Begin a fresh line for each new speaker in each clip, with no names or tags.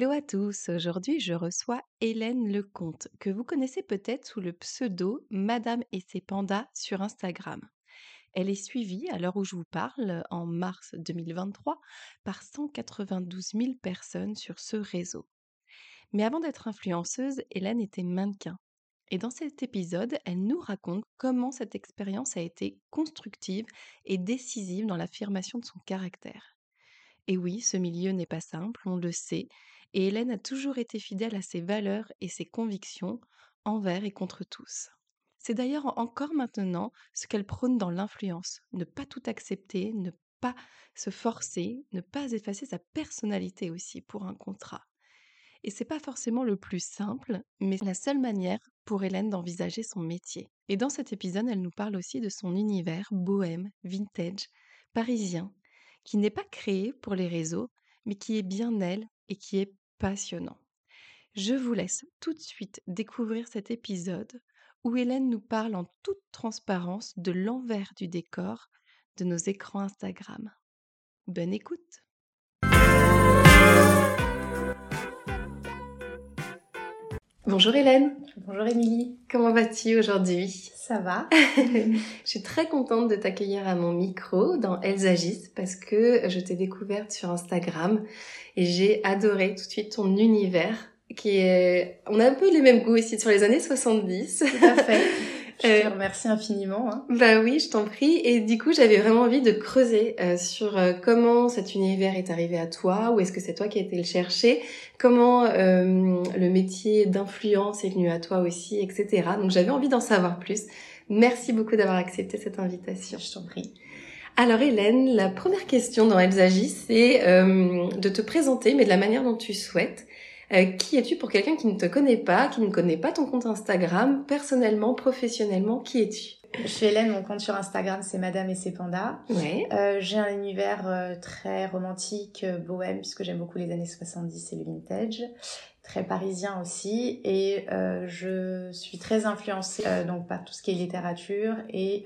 Hello à tous, aujourd'hui je reçois Hélène Lecomte, que vous connaissez peut-être sous le pseudo Madame et ses pandas sur Instagram. Elle est suivie, à l'heure où je vous parle, en mars 2023, par 192 000 personnes sur ce réseau. Mais avant d'être influenceuse, Hélène était mannequin. Et dans cet épisode, elle nous raconte comment cette expérience a été constructive et décisive dans l'affirmation de son caractère. Et oui, ce milieu n'est pas simple, on le sait, et Hélène a toujours été fidèle à ses valeurs et ses convictions, envers et contre tous. C'est d'ailleurs encore maintenant ce qu'elle prône dans l'influence, ne pas tout accepter, ne pas se forcer, ne pas effacer sa personnalité aussi pour un contrat. Et c'est pas forcément le plus simple, mais la seule manière pour Hélène d'envisager son métier. Et dans cet épisode, elle nous parle aussi de son univers bohème, vintage, parisien, qui n'est pas créé pour les réseaux, mais qui est bien elle et qui est passionnant. Je vous laisse tout de suite découvrir cet épisode où Hélène nous parle en toute transparence de l'envers du décor de nos écrans Instagram. Bonne écoute Bonjour Hélène.
Bonjour Émilie.
Comment vas-tu aujourd'hui?
Ça va.
je suis très contente de t'accueillir à mon micro dans Elles agissent parce que je t'ai découverte sur Instagram et j'ai adoré tout de suite ton univers qui est... On a un peu les mêmes goûts ici sur les années 70.
Tout à fait. Je te euh, remercie infiniment. Hein.
Bah oui, je t'en prie. Et du coup, j'avais vraiment envie de creuser euh, sur euh, comment cet univers est arrivé à toi, ou est-ce que c'est toi qui as été le chercher, comment le métier d'influence est venu à toi aussi, etc. Donc j'avais envie d'en savoir plus. Merci beaucoup d'avoir accepté cette invitation.
Je t'en prie.
Alors Hélène, la première question dans Elles agissent, c'est de te présenter, mais de la manière dont tu souhaites. Euh, qui es-tu pour quelqu'un qui ne te connaît pas, qui ne connaît pas ton compte Instagram, personnellement, professionnellement, qui es-tu?
Je suis Hélène, mon compte sur Instagram c'est Madame et ses pandas.
Ouais.
Euh, j'ai un univers euh, très romantique, bohème, puisque j'aime beaucoup les années 70 et le vintage. Très parisien aussi. Et je suis très influencée donc par tout ce qui est littérature et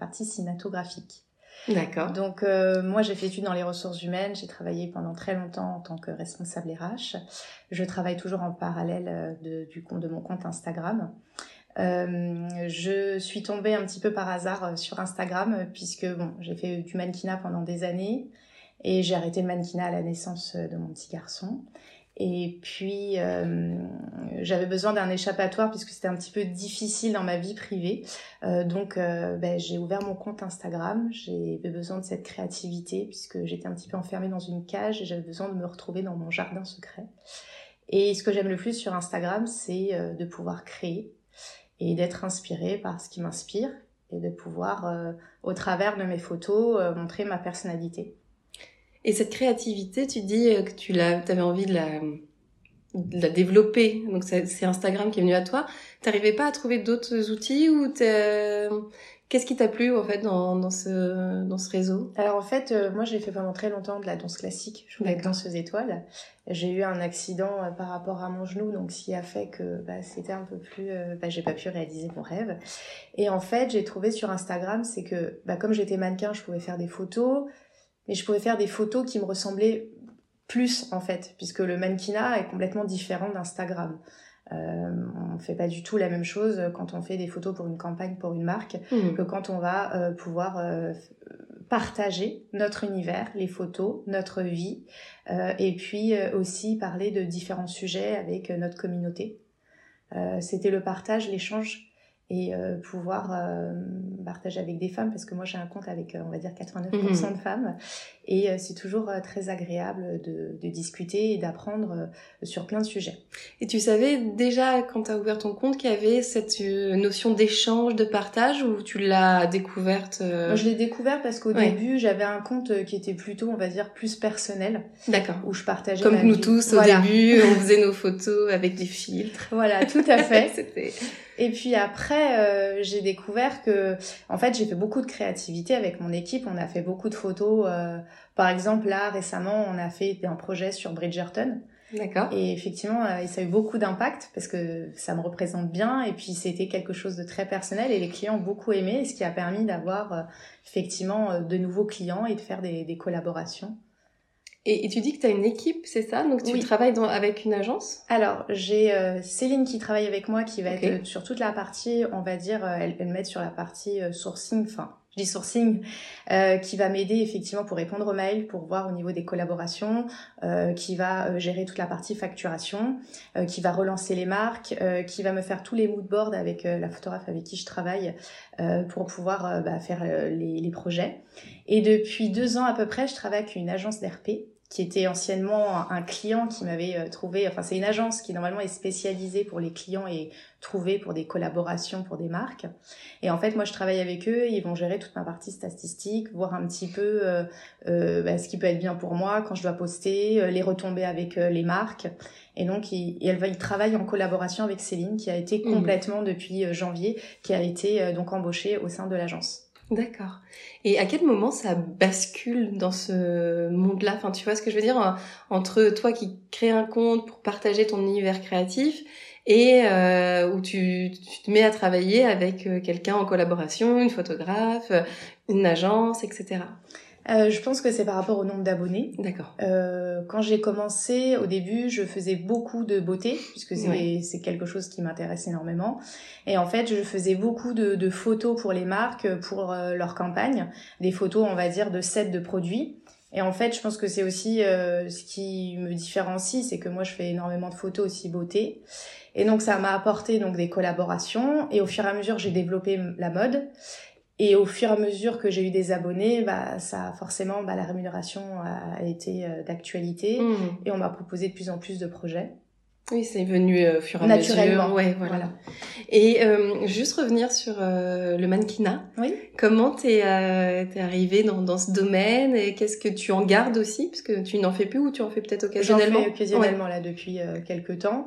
partie cinématographique.
D'accord.
Donc euh, moi j'ai fait études dans les ressources humaines, j'ai travaillé pendant très longtemps en tant que responsable RH. Je travaille toujours en parallèle euh, de, du compte de mon compte Instagram. Euh, je suis tombée un petit peu par hasard euh, sur Instagram puisque bon j'ai fait du mannequinat pendant des années et j'ai arrêté le mannequinat à la naissance de mon petit garçon. Et puis, euh, j'avais besoin d'un échappatoire puisque c'était un petit peu difficile dans ma vie privée. Euh, donc, euh, ben, j'ai ouvert mon compte Instagram. J'ai besoin de cette créativité puisque j'étais un petit peu enfermée dans une cage et j'avais besoin de me retrouver dans mon jardin secret. Et ce que j'aime le plus sur Instagram, c'est euh, de pouvoir créer et d'être inspirée par ce qui m'inspire et de pouvoir, euh, au travers de mes photos, montrer ma personnalité.
Et cette créativité, tu dis euh, que tu l'as, avais envie de la, de la développer. Donc c'est Instagram qui est venu à toi. T'arrivais pas à trouver d'autres outils ou qu'est-ce qui t'a plu en fait dans, dans ce dans ce réseau?
Alors en fait, euh, moi j'ai fait pendant très longtemps de la danse classique. Je voulais être danseuse étoile. J'ai eu un accident euh, par rapport à mon genou, donc ce qui a fait que bah, c'était un peu plus, bah, j'ai pas pu réaliser mon rêve. Et en fait, j'ai trouvé sur Instagram, c'est que bah, comme j'étais mannequin, je pouvais faire des photos mais je pouvais faire des photos qui me ressemblaient plus en fait, puisque le mannequinat est complètement différent d'Instagram. Euh, on fait pas du tout la même chose quand on fait des photos pour une campagne, pour une marque, mmh. que quand on va euh, pouvoir euh, partager notre univers, les photos, notre vie, euh, et puis aussi parler de différents sujets avec notre communauté. C'était le partage, l'échange et euh, pouvoir euh, partager avec des femmes parce que moi j'ai un compte avec euh, on va dire 89% de femmes et c'est toujours très agréable de, de discuter et d'apprendre sur plein de sujets.
Et tu savais déjà quand tu as ouvert ton compte qu'il y avait cette notion d'échange, de partage ou tu l'as découverte
Moi, Je l'ai découvert parce qu'au début j'avais un compte qui était plutôt on va dire plus personnel.
D'accord.
Où je partageais
comme nous tous au début, on faisait nos photos avec des filtres.
Voilà, tout à fait. C'était et puis après, euh, j'ai découvert que, en fait, j'ai fait beaucoup de créativité avec mon équipe. On a fait beaucoup de photos. Euh, par exemple, là, récemment, on a fait un projet sur Bridgerton.
D'accord.
Et effectivement, euh, ça a eu beaucoup d'impact parce que ça me représente bien. Et puis, c'était quelque chose de très personnel et les clients ont beaucoup aimé, ce qui a permis d'avoir effectivement de nouveaux clients et de faire des, des collaborations.
Et, tu dis que tu as une équipe, c'est ça? Donc tu travailles dans, avec une agence?
Alors, j'ai euh, Céline qui travaille avec moi, qui va être sur toute la partie, on va dire, euh, elle, elle m'aide sur la partie euh, sourcing, enfin, je dis sourcing, qui va m'aider effectivement pour répondre aux mails, pour voir au niveau des collaborations, qui va gérer toute la partie facturation, qui va relancer les marques, qui va me faire tous les moodboards avec la photographe avec qui je travaille pour pouvoir bah, faire les, les projets. Et depuis deux ans à peu près, je travaille avec une agence d'RP qui était anciennement un client qui m'avait euh, trouvé, enfin c'est une agence qui normalement est spécialisée pour les clients et trouvée pour des collaborations pour des marques. Et en fait moi je travaille avec eux, ils vont gérer toute ma partie statistique, voir un petit peu euh, euh, bah, ce qui peut être bien pour moi quand je dois poster, euh, les retomber avec les marques. Et donc il, elle va, il travaille en collaboration avec Céline qui a été mmh. complètement depuis janvier, qui a été donc embauchée au sein de l'agence.
D'accord. Et à quel moment ça bascule dans ce monde-là? Enfin, tu vois ce que je veux dire Entre toi qui crée un compte pour partager ton univers créatif et euh, où tu, tu, te mets à travailler avec euh, quelqu'un en collaboration, une photographe, une agence, etc.
Euh, je pense que c'est par rapport au nombre d'abonnés.
D'accord.
Euh, quand j'ai commencé, au début, je faisais beaucoup de beauté, puisque c'est quelque chose qui m'intéresse énormément. Et en fait, je faisais beaucoup de, de photos pour les marques, pour euh, leur campagne, des photos, on va dire, de sets de produits. Et en fait, je pense que c'est aussi euh, ce qui me différencie, c'est que moi, je fais énormément de photos aussi beauté. Et donc, ça m'a apporté donc des collaborations. Et au fur et à mesure, j'ai développé la mode. Et au fur et à mesure que j'ai eu des abonnés, bah, ça forcément, bah, la rémunération a été euh, d'actualité mmh. et on m'a proposé de plus en plus de projets.
Oui, c'est venu euh, au fur et à
Naturellement.
mesure. Ouais, voilà. Et euh, juste revenir sur euh, le mannequinat.
Oui.
Comment t'es euh, es arrivé dans, dans ce domaine et qu'est-ce que tu en gardes aussi? Parce que tu n'en fais plus ou tu en fais peut-être occasionnellement.
J'en fais occasionnellement? là depuis quelques temps.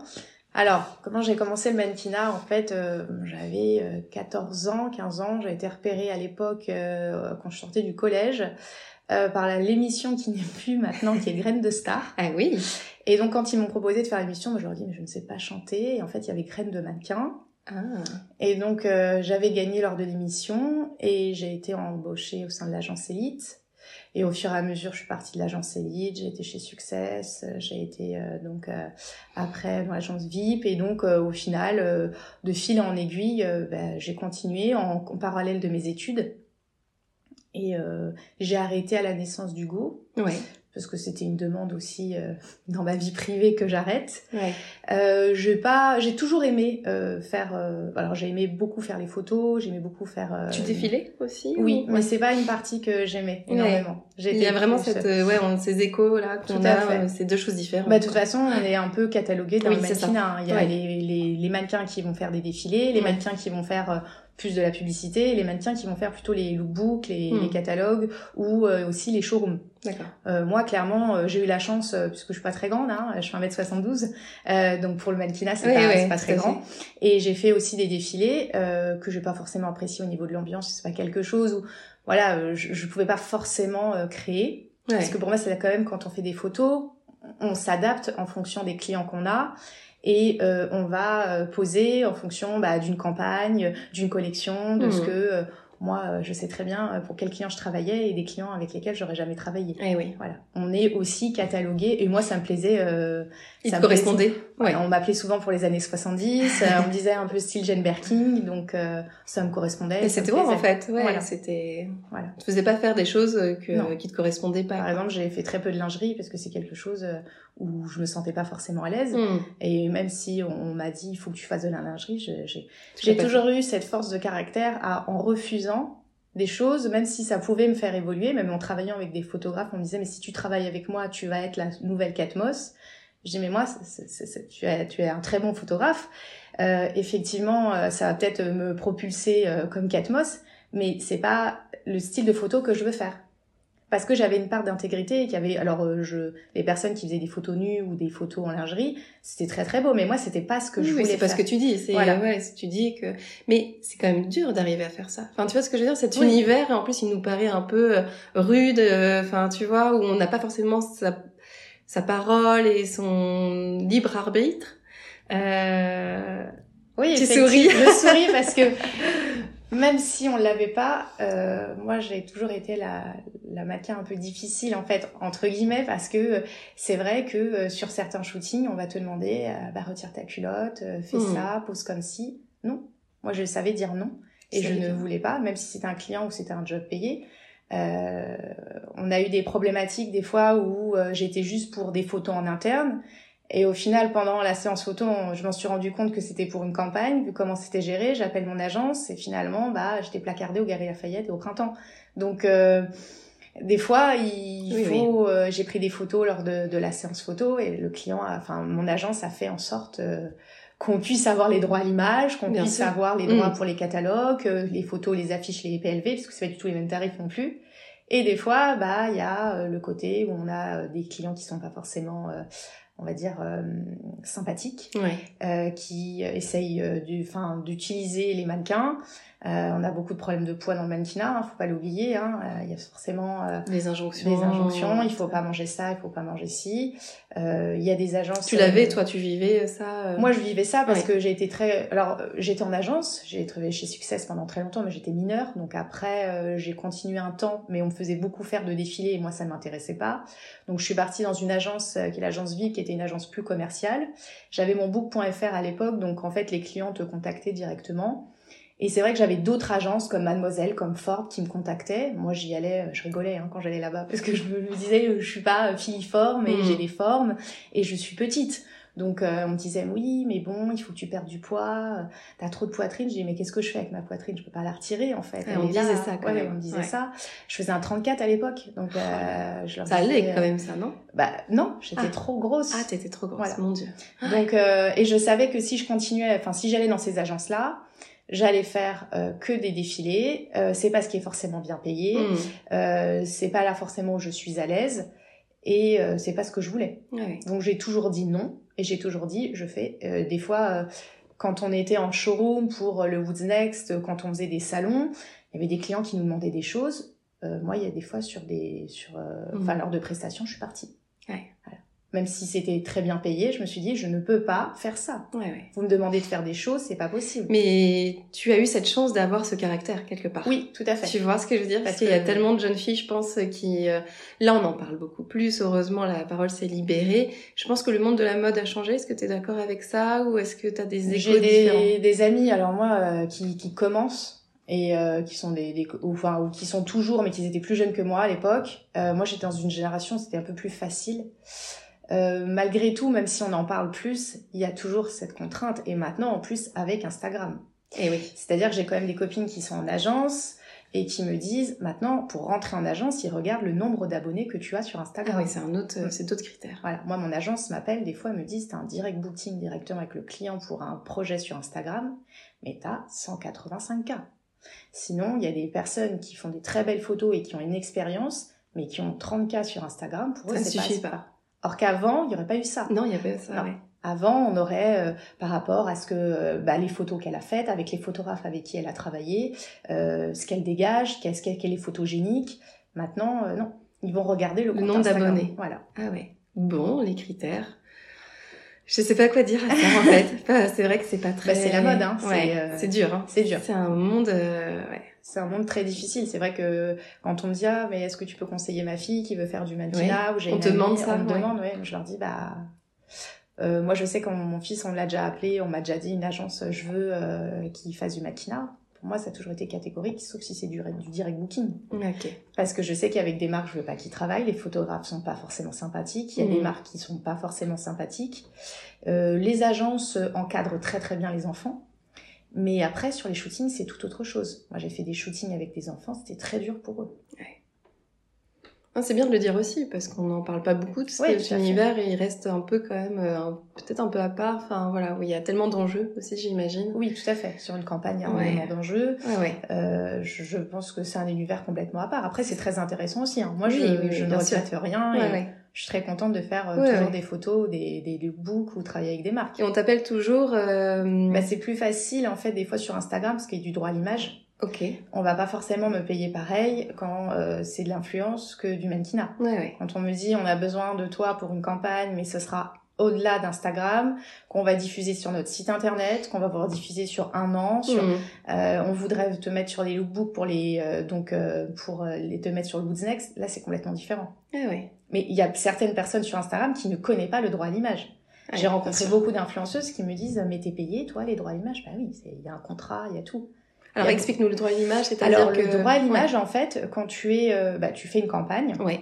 Alors, comment j'ai commencé le mannequinat En fait, euh, j'avais 14 euh, ans, 15 ans. J'ai été repérée à l'époque, euh, quand je sortais du collège, par l'émission qui n'est plus maintenant, qui est Graines de Star.
Ah oui
Et donc, quand ils m'ont proposé de faire l'émission, moi, je leur ai dit, mais je ne sais pas chanter. Et en fait, il y avait Graines de mannequin.
Ah.
Et donc, j'avais gagné lors de l'émission et j'ai été embauchée au sein de l'agence Elite. Et au fur et à mesure, je suis partie de l'agence Elite, j'ai été chez Success, euh, j'ai été euh, donc euh, après dans l'agence VIP. Et donc au final, de fil en aiguille, ben, j'ai continué en, parallèle de mes études. Et j'ai arrêté à la naissance du go.
Ouais
parce que c'était une demande aussi euh, dans ma vie privée que j'arrête.
Ouais.
Euh, j'ai pas, j'ai toujours aimé euh, faire. Euh, alors j'ai aimé beaucoup faire les photos, j'aimais beaucoup faire. Euh,
tu défilais aussi
Oui, mais c'est pas une partie que j'aimais énormément.
Il y a vraiment cette, ouais, on, ces échos là qu'on a, c'est deux choses différentes.
Bah, de toute façon, on est un peu catalogué dans le mannequinat. Hein. Il y a les, les, les, mannequins qui vont faire des défilés, les mannequins qui vont faire plus de la publicité, les mannequins qui vont faire plutôt les lookbooks, les, hmm. les catalogues ou euh, aussi les showrooms. Euh, moi, clairement, euh, j'ai eu la chance, puisque je suis pas très grande, hein, je fais 1m72, donc pour le mannequinat, c'est pas, pas très grand. Et j'ai fait aussi des défilés que j'ai pas forcément apprécié au niveau de l'ambiance, c'est pas quelque chose où, voilà, je, je pouvais pas forcément créer. Parce que pour moi, c'est quand même quand on fait des photos, on s'adapte en fonction des clients qu'on a et euh, on va euh, poser en fonction bah, d'une campagne, d'une collection, de ce mmh. que euh, moi je sais très bien pour quels clients je travaillais et des clients avec lesquels j'aurais jamais travaillé.
Eh oui.
Voilà. On est aussi catalogué et moi ça me plaisait.
Il ça te correspondait.
On m'appelait souvent pour les années 70. on me disait un peu style Jane Birkin, donc ça me correspondait.
Et c'était bon en fait. Ouais, voilà. c'était. Voilà. Tu faisais pas faire des choses que, qui te correspondaient pas.
Par exemple, j'ai fait très peu de lingerie parce que c'est quelque chose où je me sentais pas forcément à l'aise. Hmm. Et même si on, m'a dit il faut que tu fasses de la lingerie, j'ai toujours eu cette force de caractère à, en refusant des choses, même si ça pouvait me faire évoluer, même en travaillant avec des photographes, on me disait mais si tu travailles avec moi, tu vas être la nouvelle Catmos. Je dis mais moi, tu, es, tu es un très bon photographe. Euh, effectivement, euh, ça va peut-être me propulser euh, comme Catmos, mais c'est pas le style de photo que je veux faire. Parce que j'avais une part d'intégrité et qu'il y avait alors euh, je les personnes qui faisaient des photos nues ou des photos en lingerie c'était très très beau mais moi c'était pas ce que je voulais
c'est pas ce que tu dis c'est voilà. ouais tu dis que mais c'est quand même dur d'arriver à faire ça. Enfin tu vois ce que je veux dire? Cet univers en plus il nous paraît un peu euh, rude euh, enfin tu vois où on n'a pas forcément sa sa parole et son libre arbitre euh...
oui tu souris je souris parce que même si on l'avait pas, euh, moi j'ai toujours été la, la mannequin un peu difficile en fait entre guillemets parce que euh, c'est vrai que euh, sur certains shootings on va te demander euh, bah retire ta culotte, fais hmm. ça, pose comme si. Non, moi je savais dire non et je ne voulais pas, même si c'était un client ou c'était un job payé. Euh, on a eu des problématiques des fois où j'étais juste pour des photos en interne et au final, pendant la séance photo, je m'en suis rendu compte que c'était pour une campagne, vu comment c'était géré. J'appelle mon agence et finalement, bah, j'étais placardée au Galerie Lafayette et au printemps. Donc, euh, des fois, il faut. Euh, j'ai pris des photos lors de, de, la séance photo et le client, a, enfin, mon agence a fait en sorte euh, qu'on puisse avoir les droits à l'image, qu'on puisse avoir les droits mm. pour les catalogues, les photos, les affiches, les PLV, parce que c'est pas du tout les mêmes tarifs non plus. Et des fois, bah, il y a le côté où on a des clients qui sont pas forcément on va dire euh, sympathiques, euh, qui essayent euh, d'utiliser les mannequins euh, on a beaucoup de problèmes de poids dans le mannequinat, hein, faut pas l'oublier. Hein. Euh, il y a forcément euh,
des injonctions.
Des injonctions. Il faut pas manger ça, il faut pas manger ci. Il y a des agences.
Tu l'avais, toi, tu vivais ça
Moi, je vivais ça parce que j'ai été très. Alors, j'étais en agence. J'ai travaillé chez Success pendant très longtemps, mais j'étais mineure. Donc après, j'ai continué un temps, mais on me faisait beaucoup faire de défilés et moi, ça ne m'intéressait pas. Donc, je suis partie dans une agence qui est l'agence Vive, qui était une agence plus commerciale. J'avais mon book.fr à l'époque, donc en fait, les clients te contactaient directement. Et c'est vrai que j'avais d'autres agences comme Mademoiselle, comme Ford qui me contactaient. Moi, j'y allais, euh, je rigolais hein, quand j'allais là-bas parce que je me disais, euh, je suis pas euh, filiforme et j'ai mm. des formes et je suis petite. Donc on me disait oui, mais bon, il faut que tu perdes du poids, t'as trop de poitrine. Je dis mais qu'est-ce que je fais avec ma poitrine? Je peux pas la retirer en fait.
on, disait ça, quand
même. on me disait ça. Je faisais un 34 à l'époque, donc
je leur Ça allait quand même ça, non?
Bah non, j'étais ah. trop grosse.
Ah, t'étais trop grosse, mon dieu.
Donc et je savais que si je continuais, enfin si j'allais dans ces agences là, j'allais faire euh, que des défilés. Euh, c'est pas ce qui est forcément bien payé. Hmm. Euh, c'est pas là forcément où je suis à l'aise. Et euh, c'est pas ce que je voulais. Donc j'ai toujours dit non. Et j'ai toujours dit, je fais. des fois, quand on était en showroom pour le Woods Next, quand on faisait des salons, il y avait des clients qui nous demandaient des choses. moi, il y a des fois sur des, sur, enfin, hmm. lors de prestations, je suis partie. Même si c'était très bien payé, je me suis dit, je ne peux pas faire ça.
Ouais, ouais.
Vous me demandez de faire des choses, c'est pas possible.
Mais tu as eu cette chance d'avoir ce caractère quelque part.
Oui, tout à fait.
Tu vois ce que je veux dire? Parce, qu'il y a tellement de jeunes filles, je pense, qui... Euh, là, on en parle beaucoup plus. Heureusement, la parole s'est libérée. Je pense que le monde de la mode a changé. Est-ce que tu es d'accord avec ça? Ou est-ce que tu as des échos
J'ai des, des amis, alors moi, euh, qui, qui commencent et euh, qui sont des, des ou, enfin ou qui sont toujours mais qui étaient plus jeunes que moi à l'époque euh, moi j'étais dans une génération c'était un peu plus facile euh, malgré tout, même si on en parle plus, il y a toujours cette contrainte. Et maintenant, en plus, avec Instagram.
Et eh oui.
C'est-à-dire que j'ai quand même des copines qui sont en agence et qui me disent maintenant, pour rentrer en agence, ils regardent le nombre d'abonnés que tu as sur Instagram.
Ah oui, c'est un autre, mm. c'est d'autres critères.
Voilà. Moi, mon agence m'appelle, des fois, elle me disent, t'as un direct booking directement avec le client pour un projet sur Instagram, mais t'as 185 cas. Sinon, il y a des personnes qui font des très belles photos et qui ont une expérience, mais qui ont 30 cas sur Instagram. Pour eux,
ça ne suffit pas.
Or qu'avant, il n'y aurait pas eu ça.
Non, il n'y avait pas ça.
Avant, on aurait, euh, par rapport à ce que euh, bah, les photos qu'elle a faites, avec les photographes avec qui elle a travaillé, euh, ce qu'elle dégage, qu'est-ce qu'elle est photogénique. Maintenant, non. Ils vont regarder le,
le nombre d'abonnés.
Voilà.
Ah ouais. Bon, les critères. Je sais pas quoi dire à ça en fait. c'est vrai que c'est pas très.
Bah, c'est la mode, hein.
C'est dur. Hein.
C'est dur.
C'est un monde. ouais
c'est un monde très difficile. C'est vrai que quand on me dit ah mais est-ce que tu peux conseiller ma fille qui veut faire du mannequinat ou j'ai
on te demande ça,
on me demande, ouais, je leur dis bah Euh, moi, je sais quand mon fils, on l'a déjà appelé, on m'a déjà dit une agence, je veux euh, qu'il fasse du maquina. Pour moi, ça a toujours été catégorique, sauf si c'est du, du direct booking.
Ok.
Parce que je sais qu'avec des marques, je veux pas qu'ils travaillent. Les photographes sont pas forcément sympathiques. Il y a des
Mhm.
marques qui sont pas forcément sympathiques. Euh, les agences encadrent très très bien les enfants. Mais après, sur les shootings, c'est tout autre chose. Moi, j'ai fait des shootings avec des enfants, c'était très dur pour eux.
Ah, c'est bien de le dire aussi, parce qu'on n'en parle pas beaucoup de cet univers et il reste un peu quand même, euh, peut-être un peu à part. Enfin voilà, où il y a tellement d'enjeux aussi, j'imagine.
Oui, tout à fait. Sur une campagne, il y a
Ouais.
énormément d'enjeux.
Ouais.
Euh, je, je pense que c'est un univers complètement à part. Après, c'est très intéressant aussi. hein. Moi,
Oui,
je,
oui,
je ne regrette rien. Et. Je suis très contente de faire euh,
Ouais,
toujours
ouais.
des photos, des, des lookbooks ou travailler avec des marques.
Et on t'appelle toujours. euh,
Bah, c'est plus facile, en fait, des fois sur Instagram, parce qu'il y a du droit à l'image.
Ok.
On va pas forcément me payer pareil quand euh, c'est de l'influence que du mannequinat.
Ouais, ouais.
Quand on me dit on a besoin de toi pour une campagne, mais ce sera au-delà d'Instagram, qu'on va diffuser sur notre site internet, qu'on va pouvoir diffuser sur un an, sur
Mhm.
euh, on voudrait te mettre sur les lookbooks pour les euh, donc euh, pour euh, les te mettre sur le Woods Next, là c'est complètement différent.
Ouais.
Mais il y a certaines personnes sur Instagram qui ne connaissent pas le droit à l'image. J'ai rencontré beaucoup d'influenceuses qui me disent mais t'es payé toi les droits à l'image? Bah oui, il y a un contrat, il y a tout.
Alors explique-nous le droit à l'image, c'est-à-dire
Alors
que.
le droit à l'image en fait, quand tu es euh, bah, tu fais une campagne,
Ouais. Ouais.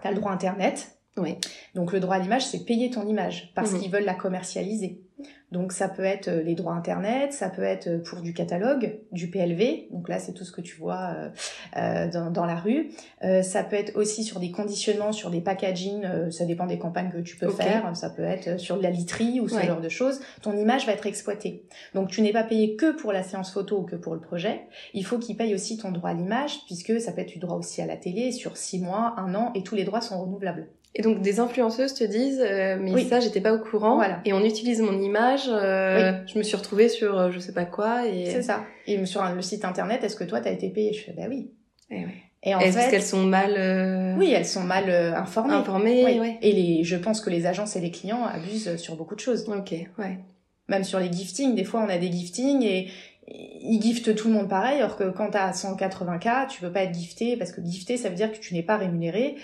tu as le droit internet.
Ouais.
Donc le droit à l'image, c'est payer ton image parce
Mhm.
qu'ils veulent la commercialiser. Donc ça peut être euh, les droits internet, ça peut être euh, pour du catalogue, du PLV. Donc là, c'est tout ce que tu vois euh, euh, dans, dans la rue. Euh, ça peut être aussi sur des conditionnements, sur des packaging. euh, ça dépend des campagnes que tu peux faire. Ça peut être sur de la literie ou ce
Ouais.
genre de choses. Ton image va être exploitée. Donc tu n'es pas payé que pour la séance photo ou que pour le projet. Il faut qu'ils payent aussi ton droit à l'image puisque ça peut être du droit aussi à la télé sur six mois, un an et tous les droits sont renouvelables.
Et donc des influenceuses te disent, euh, mais
Oui.
ça j'étais pas au courant.
Voilà.
Et on utilise mon image. euh, Je me suis retrouvée sur euh, je sais pas quoi et.
C'est ça. Et sur un- le site internet, est-ce que toi, t'as été payé Je fais, bah oui.
Eh ouais.
Et en
Est-ce
fait,
qu'elles sont mal euh,
oui, elles sont mal euh, informées.
informées
Oui.
Ouais.
Et les, je pense que les agences et les clients abusent sur beaucoup de choses.
Ok, ouais.
Même sur les giftings, des fois, on a des giftings et ils giftent tout le monde pareil, alors que quand t'as 180K, tu peux pas être gifté, parce que gifté, ça veut dire que tu n'es pas rémunéré.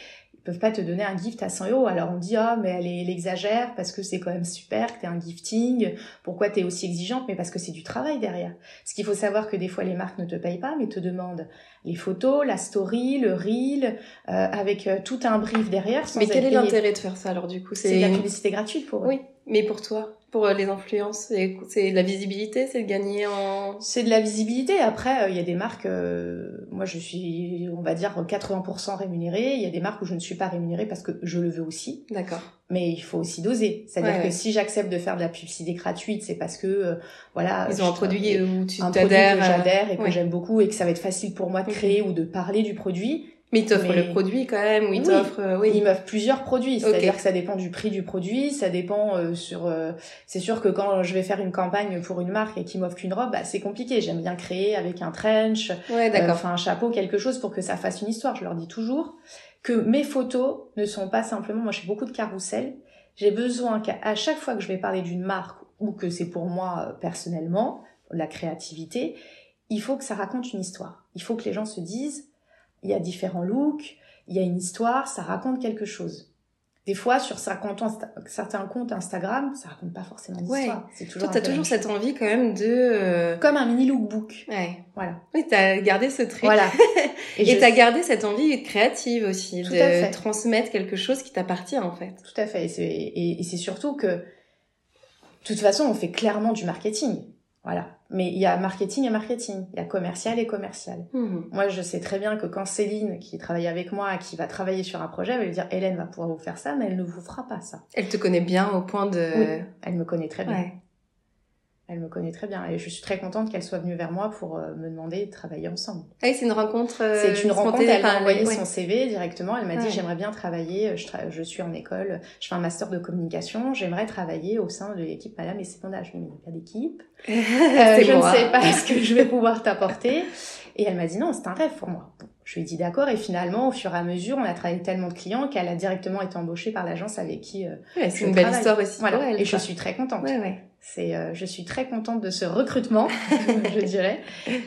Peuvent pas te donner un gift à 100 euros. Alors on dit, ah, mais elle, exagère, parce que c'est quand même super que t'aies un gifting. Pourquoi t'es aussi exigeante? Mais parce que c'est du travail derrière. Parce qu'il faut savoir que des fois, les marques ne te payent pas, mais te demandent les photos, la story, le reel, euh, avec euh, tout un brief derrière. sans
Mais quel est l'intérêt de faire ça alors du coup?
C'est de la publicité gratuite pour eux.
Oui, mais pour toi, pour euh, les influences, c'est de la visibilité, c'est de gagner en.
C'est de la visibilité. Après, euh, il y a des marques, euh, moi je suis, on va dire, 80% rémunérée. Il y a des marques où je ne suis pas rémunérée parce que je le veux aussi.
D'accord.
Mais il faut aussi doser. C'est-à-dire
Ouais,
que
ouais.
si j'accepte de faire de la publicité gratuite, c'est parce que, euh, voilà.
Ils ont un produit où tu
un produit
t'adhères.
que j'adhère et que
Ouais.
j'aime beaucoup et que ça va être facile pour moi de créer ou de parler du produit.
Mais ils t'offrent
Mais-
le produit quand même, ou ils
Oui.
t'offrent. euh, oui.
Ils m'offrent plusieurs produits, c'est-à-dire que ça dépend du prix du produit, ça dépend euh, sur. euh, c'est sûr que quand je vais faire une campagne pour une marque et qu'ils m'offrent qu'une robe, bah, c'est compliqué. J'aime bien créer avec un trench,
Ouais,
enfin un chapeau, quelque chose pour que ça fasse une histoire. Je leur dis toujours que mes photos ne sont pas simplement. Moi, je fais beaucoup de carrousel. J'ai besoin qu'à chaque fois que je vais parler d'une marque ou que c'est pour moi personnellement la créativité, il faut que ça raconte une histoire. Il faut que les gens se disent il y a différents looks, il y a une histoire, ça raconte quelque chose. Des fois, sur certains comptes, Instagram, ça raconte pas forcément d'histoire. C'est toujours
Toi, t'as toujours cette envie quand même de. euh,
comme un mini lookbook.
Ouais.
Voilà.
Oui, t'as gardé ce trait.
Voilà.
Et
je-
t'as gardé cette envie créative aussi,
Tout
de transmettre quelque chose qui t'appartient en fait.
Tout à fait. Et c'est surtout que, de toute façon, on fait clairement du marketing. Voilà. Mais il y a marketing et marketing. Il y a commercial et commercial.
Mhm.
Moi, je sais très bien que quand Céline, qui travaille avec moi, qui va travailler sur un projet, elle va lui dire Hélène va pouvoir vous faire ça, mais elle ne vous fera pas ça.
Elle te connaît bien au point de.
Oui. Elle me connaît très bien.
Ouais.
Elle me connaît très bien. Et je suis très contente qu'elle soit venue vers moi pour euh, me demander de travailler ensemble.
Ah oui, c'est une rencontre. euh,
C'est une rencontre, elle m'a envoyé
ouais.
son CV directement, elle m'a dit j'aimerais bien travailler, je, tra- je suis en école, je fais un master de communication, j'aimerais travailler au sein de l'équipe Madame et Seconda. Je lui ai dit, pas d'équipe, Euh, je
moi.
ne sais pas ce que je vais pouvoir t'apporter. Et elle m'a dit non, c'est un rêve pour moi. Je lui ai dit d'accord, et finalement, au fur et à mesure, on a travaillé tellement de clients qu'elle a directement été embauchée par l'agence avec qui euh,
Ouais, c'est une belle
travaille.
histoire aussi
Voilà,
pour elle.
et je suis très contente.
Ouais, ouais.
C'est, euh, je suis très contente de ce recrutement, je dirais.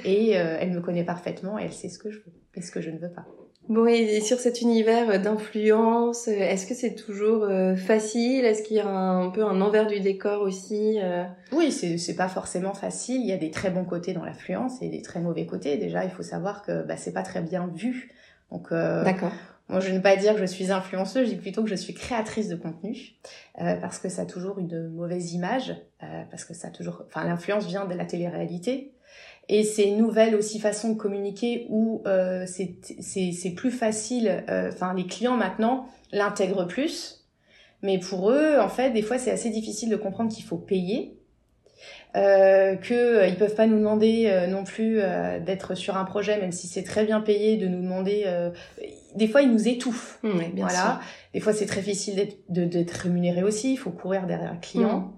Et euh, elle me connaît parfaitement et elle sait ce que je veux et ce que je ne veux pas.
Bon, et sur cet univers d'influence, est-ce que c'est toujours euh, facile? Est-ce qu'il y a un, peu un envers du décor aussi euh?
Oui, c'est, c'est pas forcément facile. Il y a des très bons côtés dans l'influence et des très mauvais côtés. Déjà, il faut savoir que bah, c'est pas très bien vu. Donc, euh,
D'accord.
Moi, je ne vais pas dire que je suis influenceuse, je dis plutôt que je suis créatrice de contenu, euh, parce que ça a toujours une mauvaise image, euh, parce que ça a toujours, enfin, l'influence vient de la télé-réalité, et c'est une nouvelle aussi façon de communiquer où euh, c'est plus facile, euh, enfin, les clients maintenant l'intègrent plus, mais pour eux, en fait, des fois, c'est assez difficile de comprendre qu'il faut payer euh, qu'ils euh, ils peuvent pas nous demander euh, non plus euh, d'être sur un projet, même si c'est très bien payé, de nous demander. des fois, ils nous étouffent.
Mmh, bien
voilà.
Sûr.
Des fois, c'est très difficile d'être rémunéré aussi. Il faut courir derrière un client. Mmh.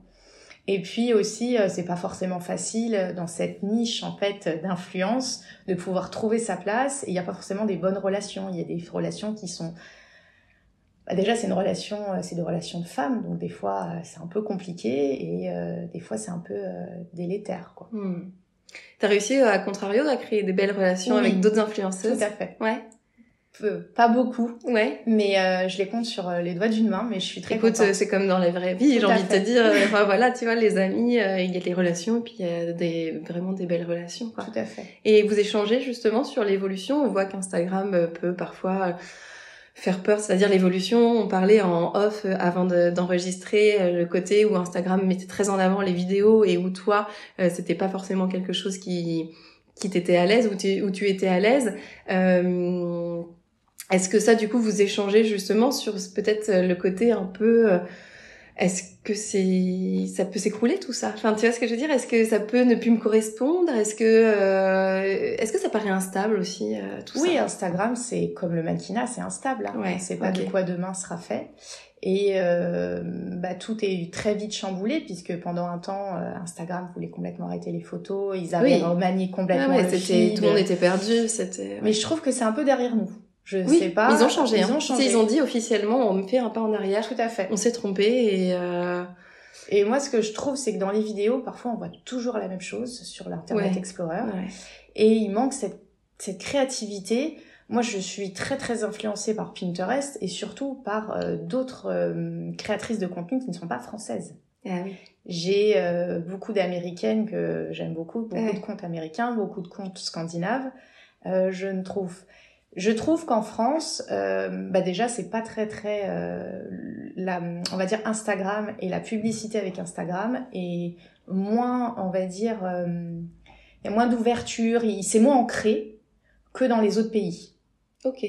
Et puis aussi, c'est pas forcément facile dans cette niche en fait d'influence de pouvoir trouver sa place. Il n'y a pas forcément des bonnes relations. Il y a des relations qui sont bah déjà c'est une relation, euh, c'est des relations de femmes, donc des fois euh, c'est un peu compliqué et euh, des fois c'est un peu euh, délétère quoi.
Hmm. T'as réussi à contrario à créer des belles relations oui. avec d'autres influenceuses?
Tout à fait.
Ouais.
Peu, pas beaucoup.
Ouais.
Mais euh, je les compte sur les doigts d'une main, mais je suis très
Écoute, c'est comme dans la vraie vie, j'ai envie de te dire. Enfin voilà, tu vois, les amis, il y a les relations et puis il y a des, vraiment des belles relations. Quoi.
Tout à fait.
Et vous échangez justement sur l'évolution. On voit qu'Instagram peut parfois faire peur, c'est-à-dire l'évolution. On parlait en off euh, avant d'enregistrer de, le côté où Instagram mettait très en avant les vidéos et où toi, euh, c'était pas forcément quelque chose qui qui t'était à l'aise, où tu, où tu étais à l'aise. Euh, Est-ce que ça, du coup, vous échangez justement sur peut-être le côté un peu est-ce que c'est ça peut s'écrouler tout ça? Enfin, tu vois ce que je veux dire? Est-ce que ça peut ne plus me correspondre? Est-ce que euh, est-ce que ça paraît instable aussi euh, tout
Oui,
ça?
Instagram, c'est comme le mannequinat, c'est instable. Hein.
Ouais,
c'est pas
okay.
de quoi demain sera fait. Et euh, bah, tout est très vite chamboulé puisque pendant un temps, euh, Instagram voulait complètement arrêter les photos. Ils avaient
oui.
remanié complètement
ah ouais,
le
feed. Tout le monde était perdu. C'était.
Mais je trouve que c'est un peu derrière nous. Je
oui,
sais pas.
Ils ont changé.
Ils
hein.
ont changé.
Ils ont dit officiellement, on fait un pas en arrière.
Tout à fait.
On s'est trompé et. Euh...
Et moi, ce que je trouve, c'est que dans les vidéos, parfois, on voit toujours la même chose sur l'Internet
ouais.
Explorer.
Ouais.
Et il manque cette, cette créativité. Moi, je suis très, très influencée par Pinterest et surtout par euh, d'autres euh, créatrices de contenu qui ne sont pas françaises.
Ah oui.
J'ai euh, beaucoup d'américaines que j'aime beaucoup, beaucoup
ouais.
de comptes américains, beaucoup de comptes scandinaves. Euh, je ne trouve je trouve qu'en France, euh, bah déjà c'est pas très très euh, la, on va dire Instagram et la publicité avec Instagram est moins, on va dire, euh, il y a moins d'ouverture, c'est moins ancré que dans les autres pays.
Ok.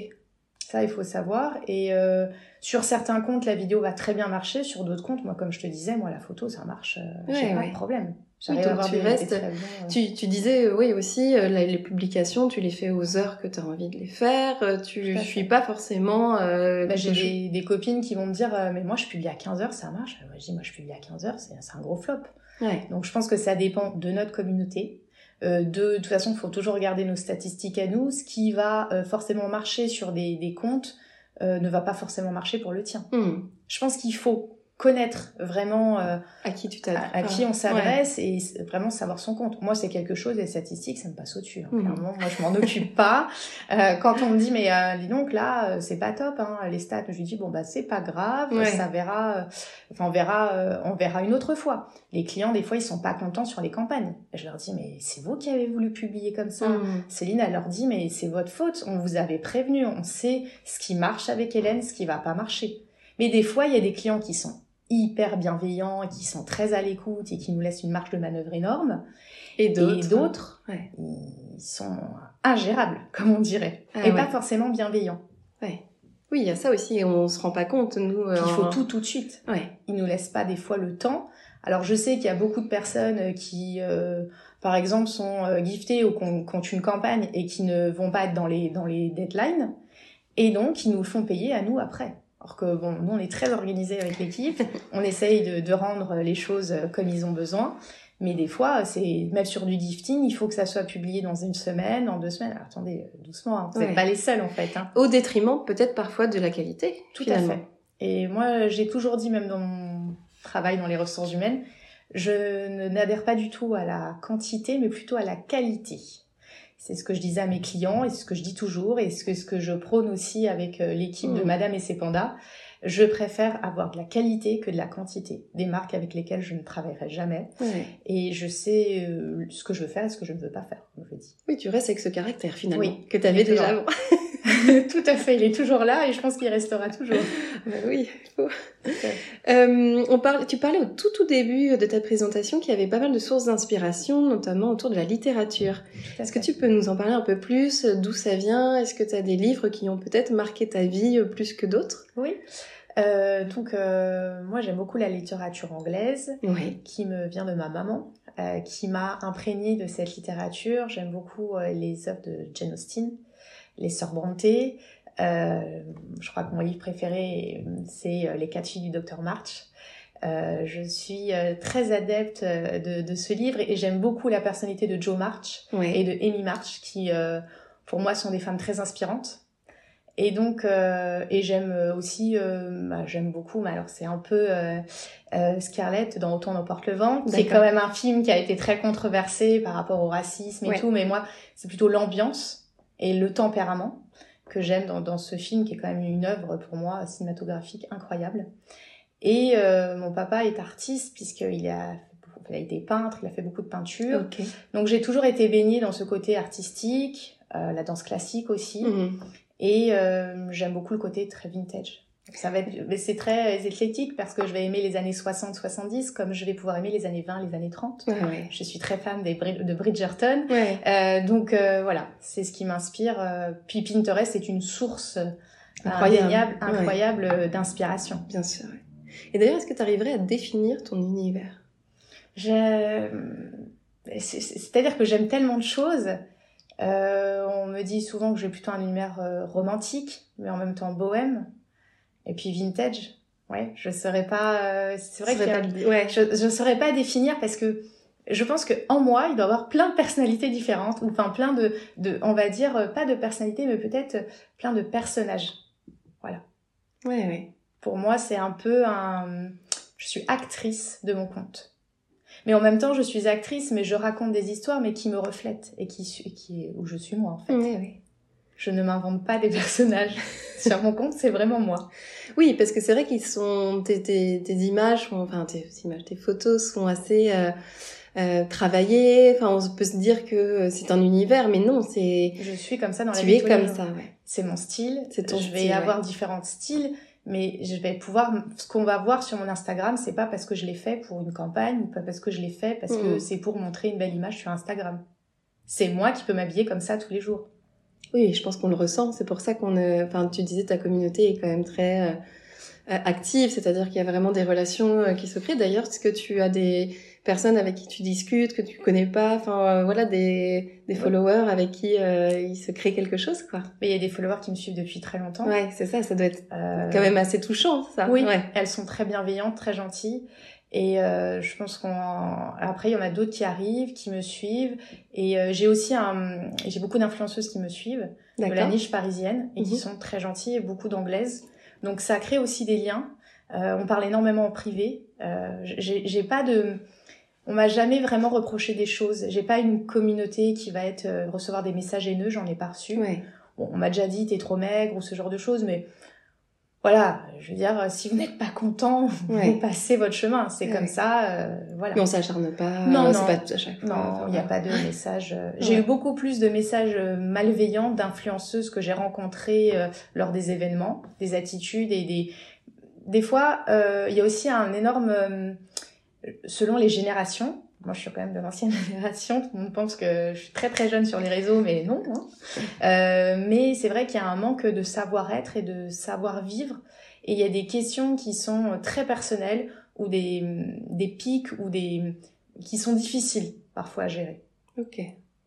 Ça il faut savoir et euh, sur certains comptes la vidéo va très bien marcher, sur d'autres comptes, moi comme je te disais, moi la photo ça marche, euh,
ouais,
j'ai pas
ouais.
de problème.
Oui, donc tu,
des,
restes,
des bons,
tu, tu, disais, oui aussi, euh, les publications, tu les fais aux heures que tu as envie de les faire, euh, tu suis pas forcément... Euh,
bah, J'ai des, des, copines qui vont me dire, euh, mais moi je publie à 15h, ça marche. Moi, je dis, moi je publie à 15h, c'est un gros flop.
Ouais.
Donc je pense que ça dépend de notre communauté. Euh, de, de toute façon, il faut toujours regarder nos statistiques à nous. Ce qui va euh, forcément marcher sur des, des comptes euh, ne va pas forcément marcher pour le tien.
Hmm.
Je pense qu'il faut connaître vraiment euh,
à qui tu
à, à, qui on s'adresse ouais. et vraiment savoir son compte. Moi, c'est quelque chose, les statistiques, ça me passe au-dessus. Hein,
mmh.
Clairement, moi, je m'en occupe pas. Euh, quand on me dit, mais euh, dis donc, là, c'est pas top, hein, les stats, je lui dis, bon, bah, c'est pas grave,
ouais.
ça verra, enfin, on verra, euh, on verra une autre fois. Les clients, des fois, ils sont pas contents sur les campagnes. Je leur dis, mais c'est vous qui avez voulu publier comme ça.
Mmh.
Céline, elle leur dit, mais c'est votre faute. On vous avait prévenu. On sait ce qui marche avec Hélène, ce qui va pas marcher. Mais des fois, il y a des clients qui sont hyper bienveillants et qui sont très à l'écoute et qui nous laissent une marge de manœuvre énorme.
Et
d'autres,
ouais.
ils sont ingérables, comme on dirait,
ah,
et
ouais.
pas forcément bienveillants.
Ouais. Oui, il y a ça aussi, on se rend pas compte, nous.
Il faut
en...
tout tout de suite.
Ouais.
Ils nous laissent pas des fois le temps. Alors je sais qu'il y a beaucoup de personnes qui, euh, par exemple, sont euh, giftées ou qui ont une campagne et qui ne vont pas être dans les, dans les deadlines, et donc ils nous font payer à nous après. Alors que bon, nous on est très organisés avec l'équipe, on essaye de, de, rendre les choses comme ils ont besoin, mais des fois c'est même sur du gifting, il faut que ça soit publié dans une semaine, en deux semaines. Alors, attendez, doucement, hein, vous n'êtes
ouais.
pas les seuls en fait. Hein.
Au détriment peut-être parfois de la qualité.
Tout
finalement.
à fait. Et moi j'ai toujours dit, même dans mon travail dans les ressources humaines, je n'adhère pas du tout à la quantité, mais plutôt à la qualité. C'est ce que je disais à mes clients et ce que je dis toujours et ce que, ce que je prône aussi avec euh, l'équipe de
Mhm.
Madame et ses pandas. Je préfère avoir de la qualité que de la quantité. Des marques avec lesquelles je ne travaillerai jamais. Et je sais euh, ce que je veux faire et ce que je ne veux pas faire, comme je dis.
Oui, tu restes avec ce caractère finalement
Oui,
que tu avais déjà avant.
Tout à fait, il est toujours là et je pense qu'il restera toujours.
Bah oui, il faut. Euh, on parle, tu parlais au tout tout début de ta présentation qu'il y avait pas mal de sources d'inspiration, notamment autour de la littérature. Est-ce que tu peux nous en parler un peu plus? D'où ça vient? Est-ce que tu as des livres qui ont peut-être marqué ta vie euh, plus que d'autres?
Oui. Euh, donc euh, moi j'aime beaucoup la littérature anglaise
Oui.
qui me vient de ma maman, qui m'a imprégnée de cette littérature. J'aime beaucoup les œuvres de Jane Austen, les Sœurs Brontë. Euh, je crois que mon livre préféré c'est euh, Les quatre filles du docteur March. Euh, je suis euh, très adepte euh, de, de ce livre et j'aime beaucoup la personnalité de Jo March
Ouais.
et de Amy March qui euh, pour moi sont des femmes très inspirantes et donc euh, et j'aime aussi euh, bah, j'aime beaucoup mais alors c'est un peu Scarlett dans Autant emporte le vent qui est quand même un film qui a été très controversé par rapport au racisme et
Ouais.
tout mais moi c'est plutôt l'ambiance et le tempérament que j'aime dans, dans ce film qui est quand même une œuvre pour moi cinématographique incroyable et euh, mon papa est artiste puisqu'il a il a été peintre, il a fait beaucoup de peinture. Donc j'ai toujours été baignée dans ce côté artistique, euh, la danse classique aussi,
Mhm.
et euh, j'aime beaucoup le côté très vintage. Ça va être, c'est très éclectique parce que je vais aimer les années 60-70 comme je vais pouvoir aimer les années 20, les années 30.
Ouais, ouais.
Je suis très fan des de Bridgerton,
Ouais.
Euh, donc euh, voilà, c'est ce qui m'inspire. euh, Puis Pinterest est une source
Incroyable.
incroyable d'inspiration.
Bien sûr. Et d'ailleurs, est-ce que tu arriverais à définir ton univers?
Je- c'est- c'est- C'est-à-dire que j'aime tellement de choses. Euh, on me dit souvent que j'ai plutôt un univers euh, romantique, mais en même temps bohème. Et puis vintage. Ouais, je saurais pas. euh, c'est vrai
pas Ouais.
je je saurais pas définir parce que je pense que en moi il doit y avoir plein de personnalités différentes ou enfin plein de de on va dire euh, pas de personnalités mais peut-être euh, plein de personnages.
Ouais, ouais.
Pour moi, c'est un peu un. Je suis actrice de mon conte. Mais en même temps, je suis actrice, mais je raconte des histoires, mais qui me reflètent et qui, qui où je suis moi en fait.
Ouais, ouais.
Je ne m'invente pas des personnages. Sur mon compte, c'est vraiment moi.
Oui, parce que c'est vrai qu'ils sont tes, tes, tes images, sont- enfin tes images, tes photos sont assez euh, euh, travaillées. Enfin, on peut se dire que c'est un univers, mais non, c'est
Je suis comme ça dans la
tu
vie
es
tous les
comme ça, ouais.
C'est mon style.
C'est ton
je vais
style,
avoir
ouais.
différents styles, mais je vais pouvoir. Ce qu'on va voir sur mon Instagram, c'est pas parce que je l'ai fait pour une campagne, pas parce que je l'ai fait parce que
Mhm.
c'est pour montrer une belle image sur Instagram. C'est moi qui peux m'habiller comme ça tous les jours.
Oui, je pense qu'on le ressent. C'est pour ça qu'on, euh, enfin, tu disais ta communauté est quand même très euh, euh, active, c'est-à-dire qu'il y a vraiment des relations qui se créent. D'ailleurs, est-ce que tu as des personnes avec qui tu discutes que tu connais pas, enfin euh, voilà, des, followers avec qui euh, il se crée quelque chose, quoi.
Mais il y a des followers qui me suivent depuis très longtemps.
Ouais, c'est ça. Ça doit être
Euh,
quand même assez touchant, ça.
Oui,
Ouais.
elles sont très bienveillantes, très gentilles. Et euh, je pense qu'on. Après, il y en a d'autres qui arrivent, qui me suivent. Et euh, j'ai aussi un. J'ai beaucoup d'influenceuses qui me suivent de la niche parisienne et qui
Mhm.
sont très gentilles et beaucoup d'anglaises. Donc ça crée aussi des liens. Euh, on parle énormément en privé. Euh, j'ai j'ai pas de. On m'a jamais vraiment reproché des choses. J'ai pas une communauté qui va être euh, recevoir des messages haineux. J'en ai pas reçu.
Ouais.
Bon, on m'a déjà dit t'es trop maigre ou ce genre de choses, mais voilà, je veux dire, si vous n'êtes pas content,
Ouais.
vous passez votre chemin. C'est
Ouais,
comme ça, euh, voilà.
Mais on s'acharne pas.
Non,
euh,
non.
C'est pas tout à chaque fois.
Non, il n'y a pas de messages. euh, J'ai
Ouais.
eu beaucoup plus de messages euh, malveillants d'influenceuses que j'ai rencontrées euh, lors des événements, des attitudes et des. Des fois, euh, il y a aussi un énorme. selon les générations. Moi, je suis quand même de l'ancienne génération. Tout le monde pense que je suis très très jeune sur les réseaux, mais non. hein. Euh, mais c'est vrai qu'il y a un manque de savoir-être et de savoir-vivre. Et il y a des questions qui sont très personnelles ou des, des pics ou des qui sont difficiles parfois à gérer.
Ok.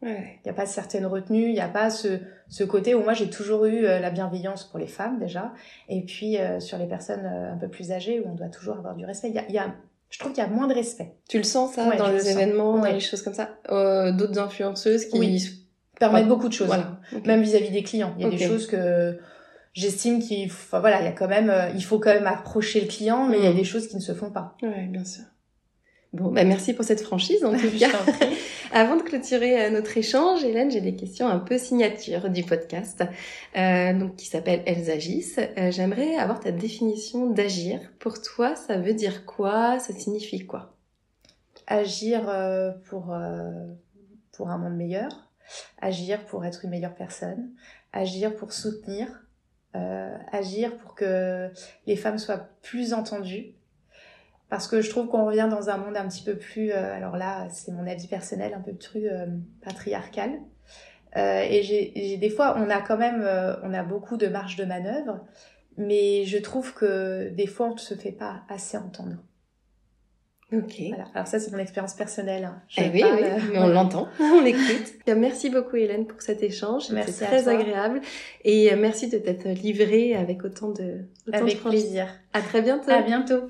Ouais.
Il n'y a pas certaines retenues, il n'y a pas ce, ce côté où moi j'ai toujours eu euh, la bienveillance pour les femmes déjà, et puis euh, sur les personnes un peu plus âgées où on doit toujours avoir du respect. Il y a, il y a- je trouve qu'il y a moins de respect.
Tu le sens ça
Ouais,
dans les
le
événements, dans les choses comme ça? Euh, D'autres influenceuses qui
Oui. Permettent
Ouais.
beaucoup de choses,
Voilà. Ok.
même vis-à-vis des clients. Il y a des choses que j'estime qu'il, enfin voilà, il y a quand même, euh, il faut quand même approcher le client, mais il y a
Mm.
des choses qui ne se font pas.
Ouais, bien sûr. Bon, bah merci pour cette franchise en tout cas. Avant de clôturer euh, notre échange, Hélène, j'ai des questions un peu signature du podcast, euh, donc qui s'appelle Elles agissent. Euh, J'aimerais avoir ta définition d'agir. Pour toi, ça veut dire quoi? Ça signifie quoi?
Agir euh, pour pour un monde meilleur, agir pour être une meilleure personne, agir pour soutenir, agir pour que les femmes soient plus entendues parce que je trouve qu'on revient dans un monde un petit peu plus, euh, alors là c'est mon avis personnel, un peu plus euh, patriarcal. Euh, et j'ai des fois, on a quand même, on a beaucoup de marge de manœuvre, mais je trouve que des fois on ne se fait pas assez entendre.
Ok.
Voilà. Alors ça c'est mon expérience personnelle. Hein.
Eh oui, oui, mais on l'entend, on l'écoute. Merci beaucoup Hélène pour cet échange, c'est très agréable et merci de t'être livrée avec autant de,
autant avec de plaisir.
À très bientôt.
À bientôt.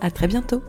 À très bientôt.